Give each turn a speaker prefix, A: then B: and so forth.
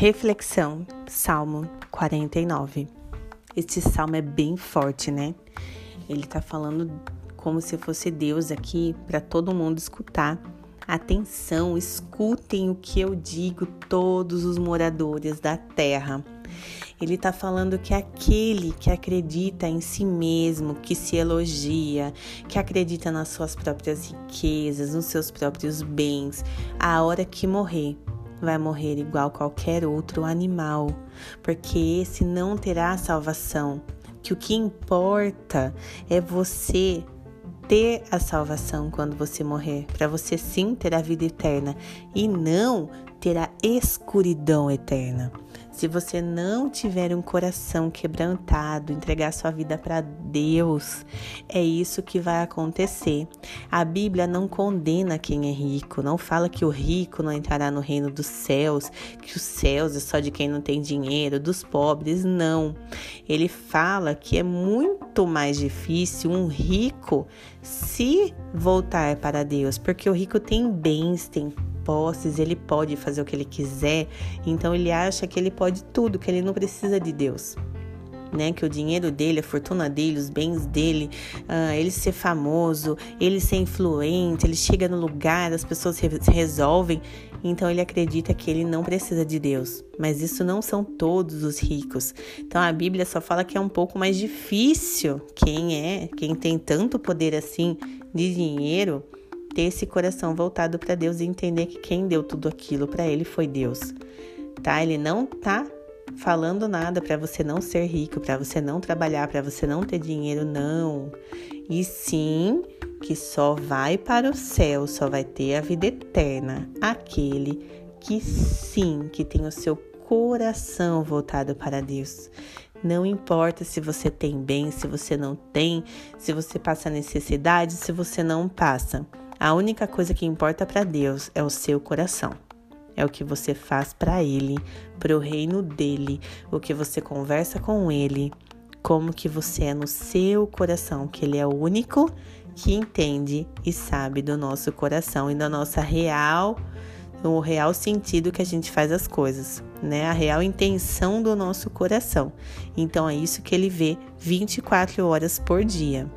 A: Reflexão, Salmo 49. Este salmo é bem forte, né? Ele tá falando como se fosse Deus aqui para todo mundo escutar. Atenção, escutem o que eu digo, todos os moradores da terra. Ele está falando que aquele que acredita em si mesmo, que se elogia, que acredita nas suas próprias riquezas, nos seus próprios bens, a hora que morrer, vai morrer igual qualquer outro animal, porque esse não terá salvação. Que o que importa é você ter a salvação quando você morrer, para você sim ter a vida eterna e não ter a escuridão eterna. Se você não tiver um coração quebrantado, entregar sua vida para Deus, é isso que vai acontecer. A Bíblia não condena quem é rico, não fala que o rico não entrará no reino dos céus, que os céus é só de quem não tem dinheiro, dos pobres, não. Ele fala que é muito mais difícil um rico se voltar para Deus, porque o rico tem bens, tem posses, ele pode fazer o que ele quiser, então ele acha que ele pode tudo, que ele não precisa de Deus. Né, que o dinheiro dele, a fortuna dele, os bens dele, uh, ele ser famoso, ele ser influente, ele chega no lugar, as pessoas re resolvem, então ele acredita que ele não precisa de Deus. Mas isso não são todos os ricos. Então a Bíblia só fala que é um pouco mais difícil quem é, quem tem tanto poder assim de dinheiro, ter esse coração voltado para Deus e entender que quem deu tudo aquilo para ele foi Deus. Tá? Ele não tá falando nada para você não ser rico, para você não trabalhar, para você não ter dinheiro, não. E sim, que só vai para o céu, só vai ter a vida eterna aquele que sim, que tem o seu coração voltado para Deus. Não importa se você tem bem, se você não tem, se você passa necessidade, se você não passa. A única coisa que importa para Deus é o seu coração. É o que você faz para Ele, para o reino dele, o que você conversa com Ele, como que você é no seu coração, que Ele é o único que entende e sabe do nosso coração e da nossa real o real sentido que a gente faz as coisas, né? A real intenção do nosso coração. Então é isso que ele vê 24 horas por dia.